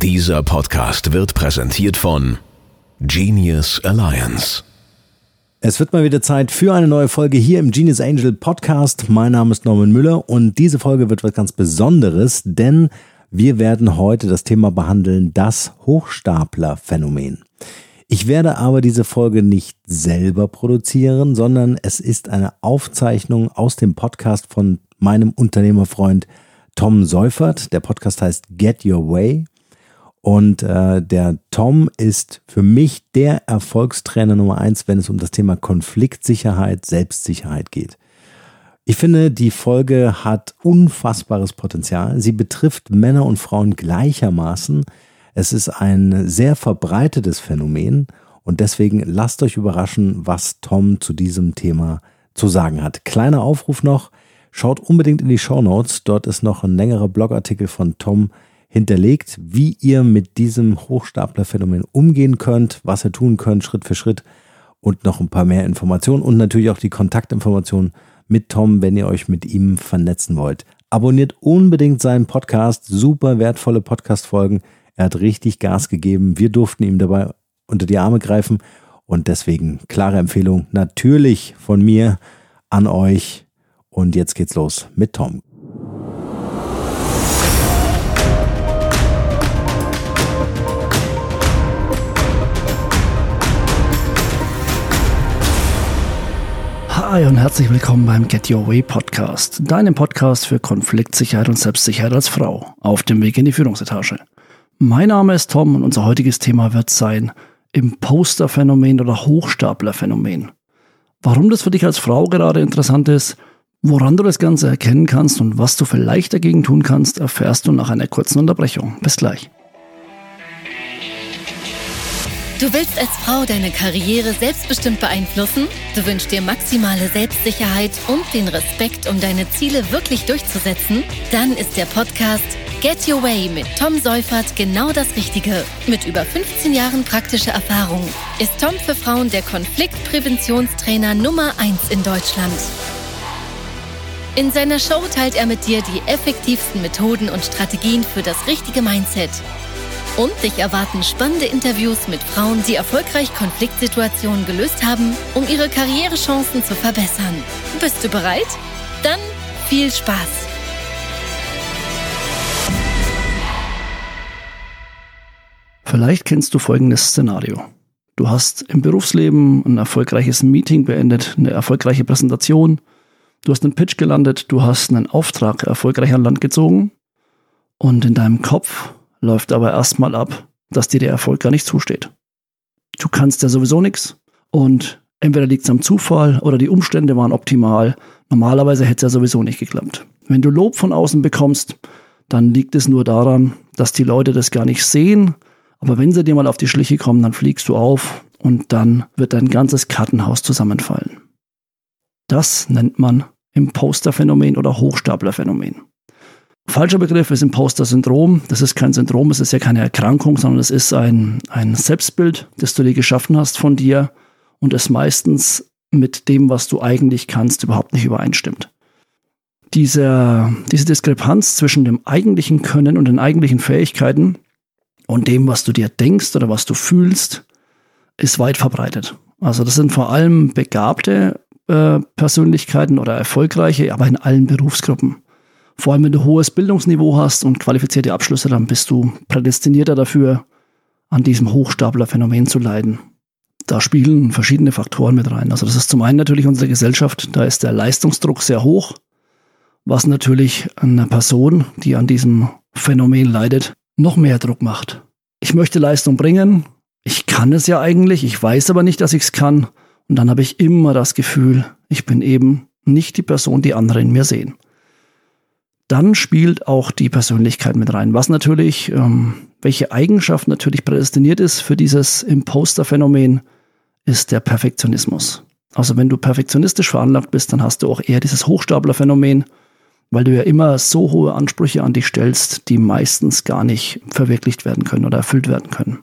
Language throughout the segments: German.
Dieser Podcast wird präsentiert von Genius Alliance. Es wird mal wieder Zeit für eine neue Folge hier im Genius Angel Podcast. Mein Name ist Norman Müller und diese Folge wird was ganz Besonderes, denn wir werden heute das Thema behandeln, das Hochstapler-Phänomen. Ich werde aber diese Folge nicht selber produzieren, sondern es ist eine Aufzeichnung aus dem Podcast von meinem Unternehmerfreund Tom Seufert. Der Podcast heißt Get Your Way. Und äh, der Tom ist für mich der Erfolgstrainer Nummer eins, wenn es um das Thema Konfliktsicherheit, Selbstsicherheit geht. Ich finde, die Folge hat unfassbares Potenzial. Sie betrifft Männer und Frauen gleichermaßen. Es ist ein sehr verbreitetes Phänomen und deswegen lasst euch überraschen, was Tom zu diesem Thema zu sagen hat. Kleiner Aufruf noch, schaut unbedingt in die Show Notes. Dort ist noch ein längerer Blogartikel von Tom hinterlegt, wie ihr mit diesem Hochstaplerphänomen umgehen könnt, was ihr tun könnt, Schritt für Schritt und noch ein paar mehr Informationen und natürlich auch die Kontaktinformationen mit Tom, wenn ihr euch mit ihm vernetzen wollt. Abonniert unbedingt seinen Podcast, super wertvolle Podcast-Folgen. Er hat richtig Gas gegeben. Wir durften ihm dabei unter die Arme greifen. Und deswegen klare Empfehlung natürlich von mir an euch. Und jetzt geht's los mit Tom. Hi und herzlich willkommen beim Get Your Way Podcast, deinem Podcast für Konfliktsicherheit und Selbstsicherheit als Frau auf dem Weg in die Führungsetage. Mein Name ist Tom und unser heutiges Thema wird sein Imposter-Phänomen oder Hochstapler-Phänomen. Warum das für dich als Frau gerade interessant ist, woran du das Ganze erkennen kannst und was du vielleicht dagegen tun kannst, erfährst du nach einer kurzen Unterbrechung. Bis gleich. Du willst als Frau deine Karriere selbstbestimmt beeinflussen? Du wünschst dir maximale Selbstsicherheit und den Respekt, um deine Ziele wirklich durchzusetzen? Dann ist der Podcast Get Your Way mit Tom Seufert genau das Richtige. Mit über 15 Jahren praktischer Erfahrung ist Tom für Frauen der Konfliktpräventionstrainer Nummer 1 in Deutschland. In seiner Show teilt er mit dir die effektivsten Methoden und Strategien für das richtige Mindset. Und dich erwarten spannende Interviews mit Frauen, die erfolgreich Konfliktsituationen gelöst haben, um ihre Karrierechancen zu verbessern. Bist du bereit? Dann viel Spaß! Vielleicht kennst du folgendes Szenario. Du hast im Berufsleben ein erfolgreiches Meeting beendet, eine erfolgreiche Präsentation, du hast einen Pitch gelandet, du hast einen Auftrag erfolgreich an Land gezogen und in deinem Kopf läuft aber erstmal ab, dass dir der Erfolg gar nicht zusteht. Du kannst ja sowieso nichts und entweder liegt es am Zufall oder die Umstände waren optimal. Normalerweise hätte es ja sowieso nicht geklappt. Wenn du Lob von außen bekommst, dann liegt es nur daran, dass die Leute das gar nicht sehen aber wenn sie dir mal auf die Schliche kommen, dann fliegst du auf und dann wird dein ganzes Kartenhaus zusammenfallen. Das nennt man Imposter-Phänomen oder Hochstapler-Phänomen. Falscher Begriff ist Imposter-Syndrom. Das ist kein Syndrom, es ist ja keine Erkrankung, sondern es ist ein, ein Selbstbild, das du dir geschaffen hast von dir und es meistens mit dem, was du eigentlich kannst, überhaupt nicht übereinstimmt. Diese, diese Diskrepanz zwischen dem eigentlichen Können und den eigentlichen Fähigkeiten und dem, was du dir denkst oder was du fühlst, ist weit verbreitet. Also das sind vor allem begabte äh, Persönlichkeiten oder erfolgreiche, aber in allen Berufsgruppen. Vor allem, wenn du hohes Bildungsniveau hast und qualifizierte Abschlüsse, dann bist du prädestinierter dafür, an diesem Hochstaplerphänomen zu leiden. Da spielen verschiedene Faktoren mit rein. Also das ist zum einen natürlich unsere Gesellschaft, da ist der Leistungsdruck sehr hoch, was natürlich einer Person, die an diesem Phänomen leidet, noch mehr Druck macht. Ich möchte Leistung bringen, ich kann es ja eigentlich, ich weiß aber nicht, dass ich es kann. Und dann habe ich immer das Gefühl, ich bin eben nicht die Person, die andere in mir sehen. Dann spielt auch die Persönlichkeit mit rein, was natürlich, ähm, welche Eigenschaft natürlich prädestiniert ist für dieses Imposter-Phänomen, ist der Perfektionismus. Also wenn du perfektionistisch veranlagt bist, dann hast du auch eher dieses Hochstapler-Phänomen weil du ja immer so hohe Ansprüche an dich stellst, die meistens gar nicht verwirklicht werden können oder erfüllt werden können.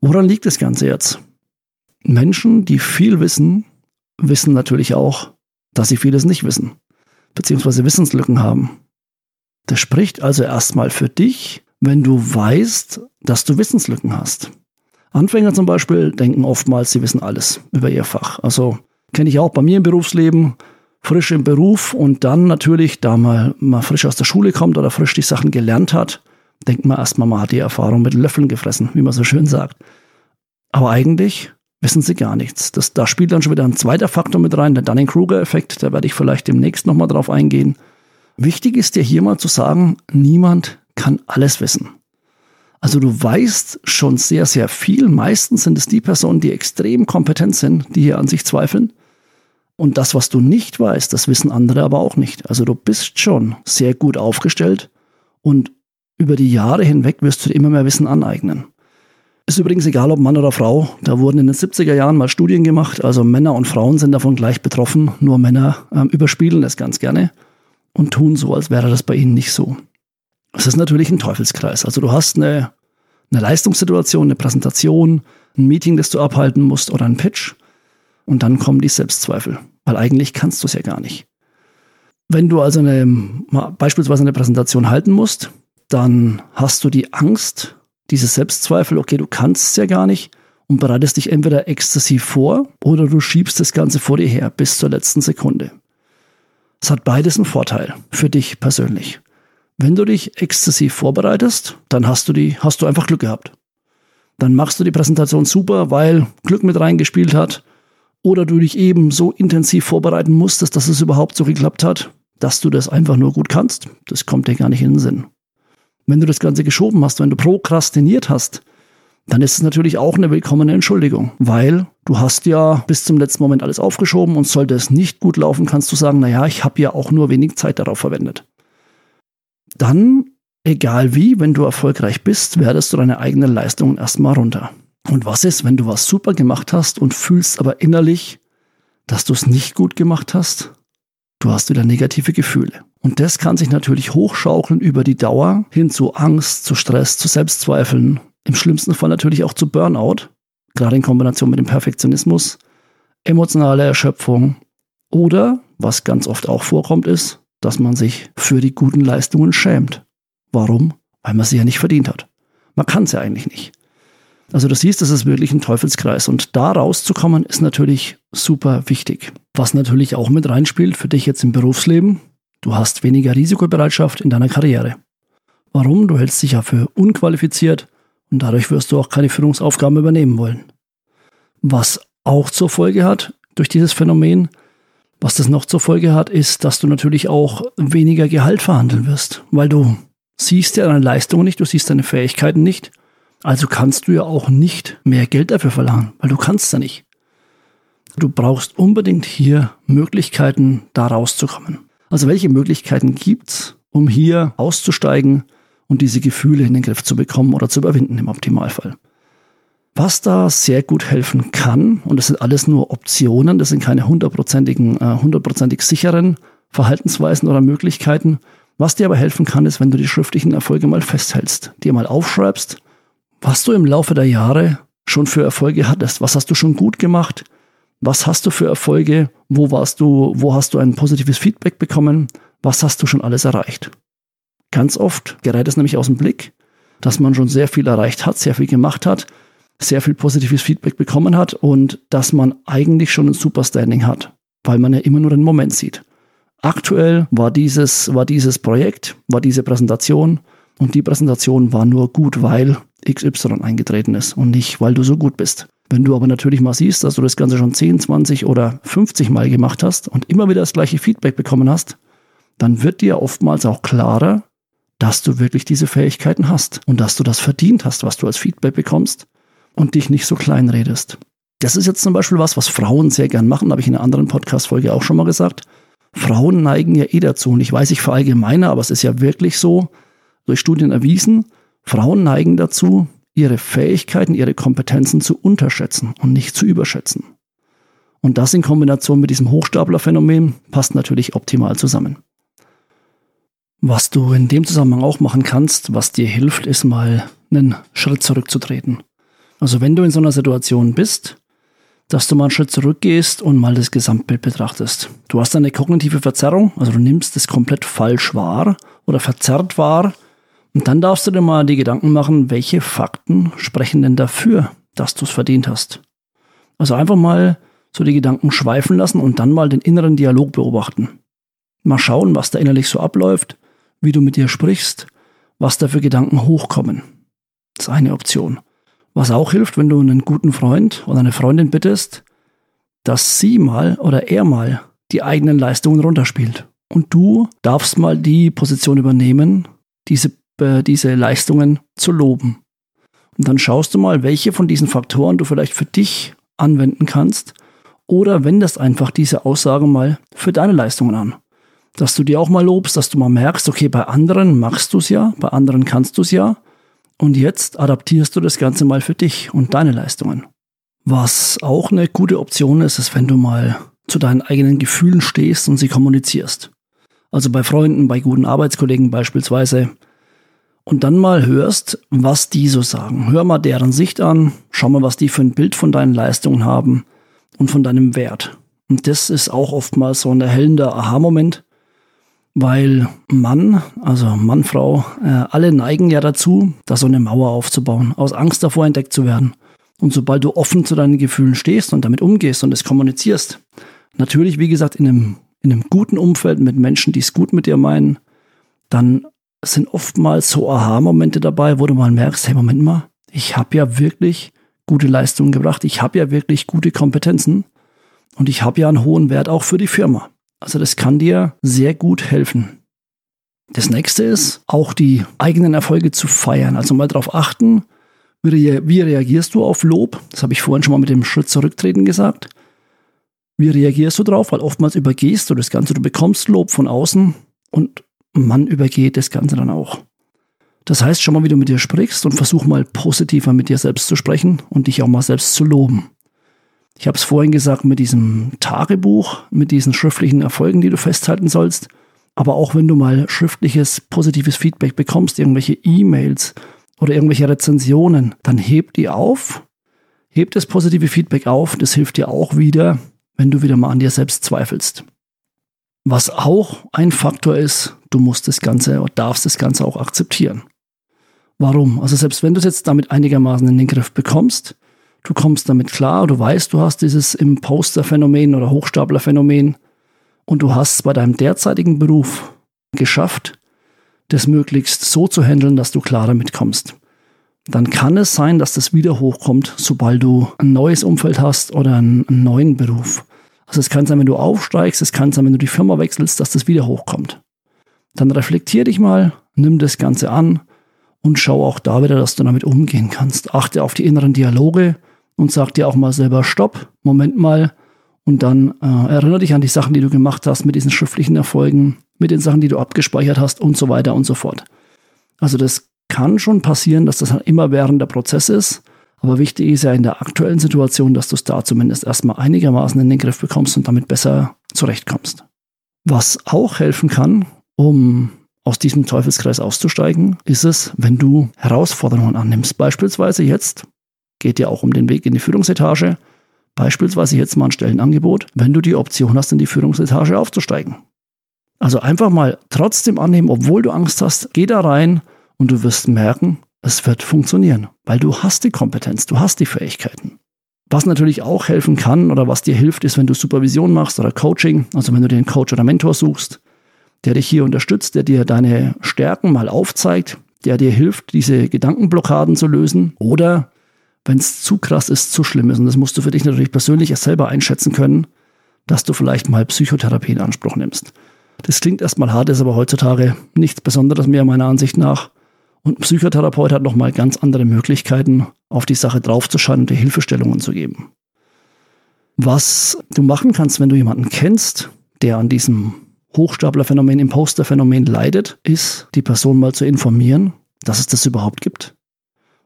Woran liegt das Ganze jetzt? Menschen, die viel wissen, wissen natürlich auch, dass sie vieles nicht wissen, beziehungsweise Wissenslücken haben. Das spricht also erstmal für dich, wenn du weißt, dass du Wissenslücken hast. Anfänger zum Beispiel denken oftmals, sie wissen alles über ihr Fach. Also kenne ich auch bei mir im Berufsleben, frisch im Beruf und dann natürlich, da man mal frisch aus der Schule kommt oder frisch die Sachen gelernt hat, denkt man erstmal, man hat die Erfahrung mit Löffeln gefressen, wie man so schön sagt. Aber eigentlich wissen sie gar nichts. Das, da spielt dann schon wieder ein zweiter Faktor mit rein, der Dunning-Kruger-Effekt, da werde ich vielleicht demnächst nochmal drauf eingehen. Wichtig ist dir hier mal zu sagen, niemand kann alles wissen. Also du weißt schon sehr, sehr viel. Meistens sind es die Personen, die extrem kompetent sind, die hier an sich zweifeln. Und das, was du nicht weißt, das wissen andere aber auch nicht. Also du bist schon sehr gut aufgestellt und über die Jahre hinweg wirst du dir immer mehr Wissen aneignen. Ist übrigens egal, ob Mann oder Frau. Da wurden in den 70er Jahren mal Studien gemacht. Also Männer und Frauen sind davon gleich betroffen. Nur Männer ähm, überspielen es ganz gerne und tun so, als wäre das bei ihnen nicht so. Es ist natürlich ein Teufelskreis. Also du hast eine, eine Leistungssituation, eine Präsentation, ein Meeting, das du abhalten musst oder ein Pitch. Und dann kommen die Selbstzweifel, weil eigentlich kannst du es ja gar nicht. Wenn du also eine, beispielsweise eine Präsentation halten musst, dann hast du die Angst, diese Selbstzweifel, okay, du kannst es ja gar nicht und bereitest dich entweder exzessiv vor oder du schiebst das Ganze vor dir her bis zur letzten Sekunde. Es hat beides einen Vorteil für dich persönlich. Wenn du dich exzessiv vorbereitest, dann hast du die, hast du einfach Glück gehabt. Dann machst du die Präsentation super, weil Glück mit reingespielt hat. Oder du dich eben so intensiv vorbereiten musstest, dass es überhaupt so geklappt hat, dass du das einfach nur gut kannst. Das kommt dir gar nicht in den Sinn. Wenn du das Ganze geschoben hast, wenn du prokrastiniert hast, dann ist es natürlich auch eine willkommene Entschuldigung, weil du hast ja bis zum letzten Moment alles aufgeschoben und sollte es nicht gut laufen, kannst du sagen, naja, ich habe ja auch nur wenig Zeit darauf verwendet dann, egal wie, wenn du erfolgreich bist, werdest du deine eigenen Leistungen erstmal runter. Und was ist, wenn du was super gemacht hast und fühlst aber innerlich, dass du es nicht gut gemacht hast? Du hast wieder negative Gefühle. Und das kann sich natürlich hochschaukeln über die Dauer hin zu Angst, zu Stress, zu Selbstzweifeln, im schlimmsten Fall natürlich auch zu Burnout, gerade in Kombination mit dem Perfektionismus, emotionale Erschöpfung oder, was ganz oft auch vorkommt, ist dass man sich für die guten Leistungen schämt. Warum? Weil man sie ja nicht verdient hat. Man kann es ja eigentlich nicht. Also du siehst, das ist wirklich ein Teufelskreis und da rauszukommen ist natürlich super wichtig. Was natürlich auch mit reinspielt für dich jetzt im Berufsleben, du hast weniger Risikobereitschaft in deiner Karriere. Warum? Du hältst dich ja für unqualifiziert und dadurch wirst du auch keine Führungsaufgaben übernehmen wollen. Was auch zur Folge hat durch dieses Phänomen, was das noch zur Folge hat, ist, dass du natürlich auch weniger Gehalt verhandeln wirst, weil du siehst ja deine Leistungen nicht, du siehst deine Fähigkeiten nicht. Also kannst du ja auch nicht mehr Geld dafür verlangen, weil du kannst ja nicht. Du brauchst unbedingt hier Möglichkeiten, da rauszukommen. Also welche Möglichkeiten gibt's, um hier auszusteigen und diese Gefühle in den Griff zu bekommen oder zu überwinden im Optimalfall? Was da sehr gut helfen kann, und das sind alles nur Optionen, das sind keine hundertprozentigen, äh, hundertprozentig sicheren Verhaltensweisen oder Möglichkeiten. Was dir aber helfen kann, ist, wenn du die schriftlichen Erfolge mal festhältst, dir mal aufschreibst, was du im Laufe der Jahre schon für Erfolge hattest. Was hast du schon gut gemacht? Was hast du für Erfolge? Wo warst du, wo hast du ein positives Feedback bekommen? Was hast du schon alles erreicht? Ganz oft gerät es nämlich aus dem Blick, dass man schon sehr viel erreicht hat, sehr viel gemacht hat, sehr viel positives Feedback bekommen hat und dass man eigentlich schon ein Superstanding hat, weil man ja immer nur den Moment sieht. Aktuell war dieses, war dieses Projekt, war diese Präsentation und die Präsentation war nur gut, weil XY eingetreten ist und nicht, weil du so gut bist. Wenn du aber natürlich mal siehst, dass du das Ganze schon 10, 20 oder 50 Mal gemacht hast und immer wieder das gleiche Feedback bekommen hast, dann wird dir oftmals auch klarer, dass du wirklich diese Fähigkeiten hast und dass du das verdient hast, was du als Feedback bekommst und dich nicht so klein redest. Das ist jetzt zum Beispiel was, was Frauen sehr gern machen, habe ich in einer anderen Podcast-Folge auch schon mal gesagt. Frauen neigen ja eh dazu, und ich weiß, ich verallgemeine, aber es ist ja wirklich so, durch Studien erwiesen, Frauen neigen dazu, ihre Fähigkeiten, ihre Kompetenzen zu unterschätzen und nicht zu überschätzen. Und das in Kombination mit diesem Hochstaplerphänomen passt natürlich optimal zusammen. Was du in dem Zusammenhang auch machen kannst, was dir hilft, ist mal einen Schritt zurückzutreten. Also wenn du in so einer Situation bist, dass du mal einen Schritt zurückgehst und mal das Gesamtbild betrachtest. Du hast eine kognitive Verzerrung, also du nimmst es komplett falsch wahr oder verzerrt wahr, Und dann darfst du dir mal die Gedanken machen, welche Fakten sprechen denn dafür, dass du es verdient hast. Also einfach mal so die Gedanken schweifen lassen und dann mal den inneren Dialog beobachten. Mal schauen, was da innerlich so abläuft, wie du mit dir sprichst, was da für Gedanken hochkommen. Das ist eine Option. Was auch hilft, wenn du einen guten Freund oder eine Freundin bittest, dass sie mal oder er mal die eigenen Leistungen runterspielt. Und du darfst mal die Position übernehmen, diese, äh, diese Leistungen zu loben. Und dann schaust du mal, welche von diesen Faktoren du vielleicht für dich anwenden kannst oder wendest einfach diese Aussagen mal für deine Leistungen an. Dass du dir auch mal lobst, dass du mal merkst, okay, bei anderen machst du es ja, bei anderen kannst du es ja. Und jetzt adaptierst du das Ganze mal für dich und deine Leistungen. Was auch eine gute Option ist, ist, wenn du mal zu deinen eigenen Gefühlen stehst und sie kommunizierst. Also bei Freunden, bei guten Arbeitskollegen beispielsweise. Und dann mal hörst, was die so sagen. Hör mal deren Sicht an, schau mal, was die für ein Bild von deinen Leistungen haben und von deinem Wert. Und das ist auch oftmals so ein erhellender Aha-Moment, weil Mann, also Mann, Frau, äh, alle neigen ja dazu, da so eine Mauer aufzubauen, aus Angst davor entdeckt zu werden. Und sobald du offen zu deinen Gefühlen stehst und damit umgehst und es kommunizierst, natürlich, wie gesagt, in einem, in einem guten Umfeld mit Menschen, die es gut mit dir meinen, dann sind oftmals so Aha-Momente dabei, wo du mal merkst, hey, Moment mal, ich habe ja wirklich gute Leistungen gebracht, ich habe ja wirklich gute Kompetenzen und ich habe ja einen hohen Wert auch für die Firma. Also das kann dir sehr gut helfen. Das nächste ist, auch die eigenen Erfolge zu feiern. Also mal darauf achten, wie reagierst du auf Lob? Das habe ich vorhin schon mal mit dem Schritt zurücktreten gesagt. Wie reagierst du drauf? Weil oftmals übergehst du das Ganze. Du bekommst Lob von außen und man übergeht das Ganze dann auch. Das heißt, schon mal, wie du mit dir sprichst und versuch mal positiver mit dir selbst zu sprechen und dich auch mal selbst zu loben. Ich habe es vorhin gesagt mit diesem Tagebuch, mit diesen schriftlichen Erfolgen, die du festhalten sollst. Aber auch wenn du mal schriftliches, positives Feedback bekommst, irgendwelche E-Mails oder irgendwelche Rezensionen, dann heb die auf, heb das positive Feedback auf. Das hilft dir auch wieder, wenn du wieder mal an dir selbst zweifelst. Was auch ein Faktor ist, du musst das Ganze oder darfst das Ganze auch akzeptieren. Warum? Also selbst wenn du es jetzt damit einigermaßen in den Griff bekommst, du kommst damit klar, du weißt, du hast dieses Imposter-Phänomen oder Hochstapler-Phänomen und du hast es bei deinem derzeitigen Beruf geschafft, das möglichst so zu handeln, dass du klar damit kommst. Dann kann es sein, dass das wieder hochkommt, sobald du ein neues Umfeld hast oder einen, einen neuen Beruf. Also es kann sein, wenn du aufsteigst, es kann sein, wenn du die Firma wechselst, dass das wieder hochkommt. Dann reflektier dich mal, nimm das Ganze an und schau auch da wieder, dass du damit umgehen kannst. Achte auf die inneren Dialoge, und sag dir auch mal selber Stopp, Moment mal. Und dann äh, erinnere dich an die Sachen, die du gemacht hast mit diesen schriftlichen Erfolgen, mit den Sachen, die du abgespeichert hast und so weiter und so fort. Also das kann schon passieren, dass das immer während der Prozess ist. Aber wichtig ist ja in der aktuellen Situation, dass du es da zumindest erstmal einigermaßen in den Griff bekommst und damit besser zurechtkommst. Was auch helfen kann, um aus diesem Teufelskreis auszusteigen, ist es, wenn du Herausforderungen annimmst. Beispielsweise jetzt geht ja auch um den Weg in die Führungsetage. Beispielsweise jetzt mal ein Stellenangebot, wenn du die Option hast, in die Führungsetage aufzusteigen. Also einfach mal trotzdem annehmen, obwohl du Angst hast, geh da rein und du wirst merken, es wird funktionieren, weil du hast die Kompetenz, du hast die Fähigkeiten. Was natürlich auch helfen kann oder was dir hilft, ist, wenn du Supervision machst oder Coaching, also wenn du dir einen Coach oder Mentor suchst, der dich hier unterstützt, der dir deine Stärken mal aufzeigt, der dir hilft, diese Gedankenblockaden zu lösen oder wenn es zu krass ist, zu schlimm ist. Und das musst du für dich natürlich persönlich erst selber einschätzen können, dass du vielleicht mal Psychotherapie in Anspruch nimmst. Das klingt erstmal hart, ist aber heutzutage nichts Besonderes mehr meiner Ansicht nach. Und ein Psychotherapeut hat nochmal ganz andere Möglichkeiten, auf die Sache draufzuschauen und dir Hilfestellungen zu geben. Was du machen kannst, wenn du jemanden kennst, der an diesem Hochstaplerphänomen, Imposterphänomen leidet, ist, die Person mal zu informieren, dass es das überhaupt gibt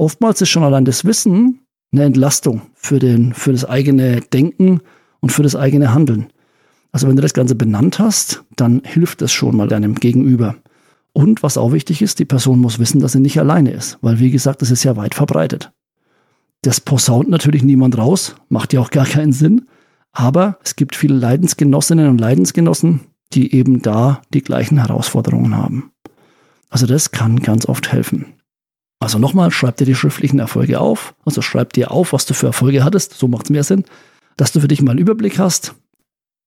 oftmals ist schon allein das Wissen eine Entlastung für, den, für das eigene Denken und für das eigene Handeln. Also wenn du das Ganze benannt hast, dann hilft das schon mal deinem Gegenüber. Und was auch wichtig ist, die Person muss wissen, dass sie nicht alleine ist, weil wie gesagt, das ist ja weit verbreitet. Das posaunt natürlich niemand raus, macht ja auch gar keinen Sinn, aber es gibt viele Leidensgenossinnen und Leidensgenossen, die eben da die gleichen Herausforderungen haben. Also das kann ganz oft helfen. Also nochmal, schreib dir die schriftlichen Erfolge auf. Also schreib dir auf, was du für Erfolge hattest. So macht es mehr Sinn. Dass du für dich mal einen Überblick hast.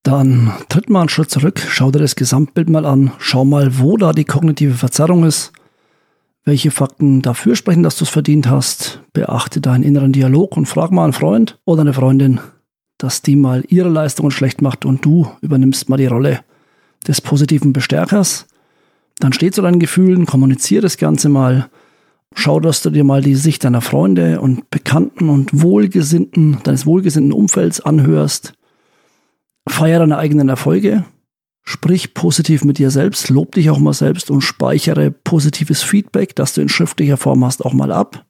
Dann tritt mal einen Schritt zurück, schau dir das Gesamtbild mal an. Schau mal, wo da die kognitive Verzerrung ist. Welche Fakten dafür sprechen, dass du es verdient hast. Beachte deinen inneren Dialog und frag mal einen Freund oder eine Freundin, dass die mal ihre Leistungen schlecht macht und du übernimmst mal die Rolle des positiven Bestärkers. Dann steh zu deinen Gefühlen, kommuniziere das Ganze mal. Schau, dass du dir mal die Sicht deiner Freunde und Bekannten und Wohlgesinnten, deines wohlgesinnten Umfelds anhörst. Feier deine eigenen Erfolge. Sprich positiv mit dir selbst, lob dich auch mal selbst und speichere positives Feedback, das du in schriftlicher Form hast, auch mal ab.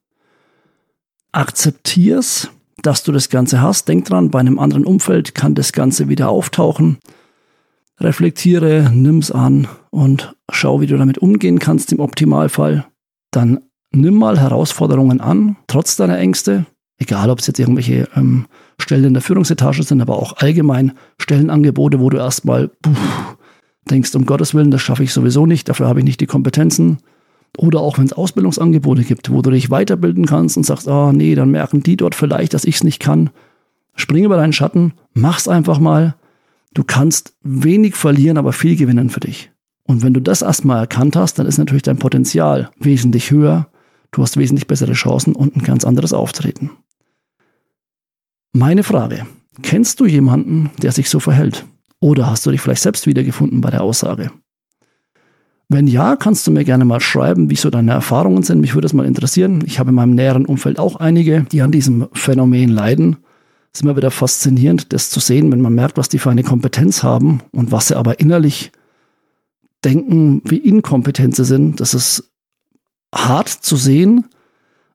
Akzeptier's, dass du das Ganze hast. Denk dran, bei einem anderen Umfeld kann das Ganze wieder auftauchen reflektiere, nimm's an und schau, wie du damit umgehen kannst im Optimalfall. Dann nimm mal Herausforderungen an, trotz deiner Ängste, egal ob es jetzt irgendwelche ähm, Stellen in der Führungsetage sind, aber auch allgemein Stellenangebote, wo du erstmal denkst, um Gottes Willen, das schaffe ich sowieso nicht, dafür habe ich nicht die Kompetenzen. Oder auch wenn es Ausbildungsangebote gibt, wo du dich weiterbilden kannst und sagst, ah oh, nee, dann merken die dort vielleicht, dass ich es nicht kann. Spring über deinen Schatten, mach's einfach mal, Du kannst wenig verlieren, aber viel gewinnen für dich. Und wenn du das erstmal erkannt hast, dann ist natürlich dein Potenzial wesentlich höher. Du hast wesentlich bessere Chancen und ein ganz anderes Auftreten. Meine Frage. Kennst du jemanden, der sich so verhält? Oder hast du dich vielleicht selbst wiedergefunden bei der Aussage? Wenn ja, kannst du mir gerne mal schreiben, wie so deine Erfahrungen sind. Mich würde es mal interessieren. Ich habe in meinem näheren Umfeld auch einige, die an diesem Phänomen leiden ist immer wieder faszinierend, das zu sehen, wenn man merkt, was die für eine Kompetenz haben und was sie aber innerlich denken, wie inkompetent sie sind. Das ist hart zu sehen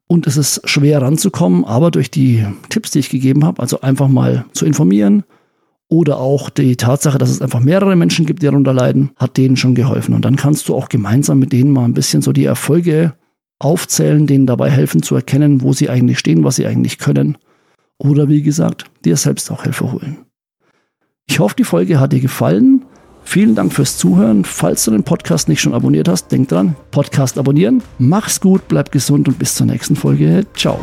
und es ist schwer ranzukommen, aber durch die Tipps, die ich gegeben habe, also einfach mal zu informieren oder auch die Tatsache, dass es einfach mehrere Menschen gibt, die darunter leiden, hat denen schon geholfen. Und dann kannst du auch gemeinsam mit denen mal ein bisschen so die Erfolge aufzählen, denen dabei helfen zu erkennen, wo sie eigentlich stehen, was sie eigentlich können oder wie gesagt, dir selbst auch Hilfe holen. Ich hoffe, die Folge hat dir gefallen. Vielen Dank fürs Zuhören. Falls du den Podcast nicht schon abonniert hast, denk dran, Podcast abonnieren. Mach's gut, bleib gesund und bis zur nächsten Folge. Ciao.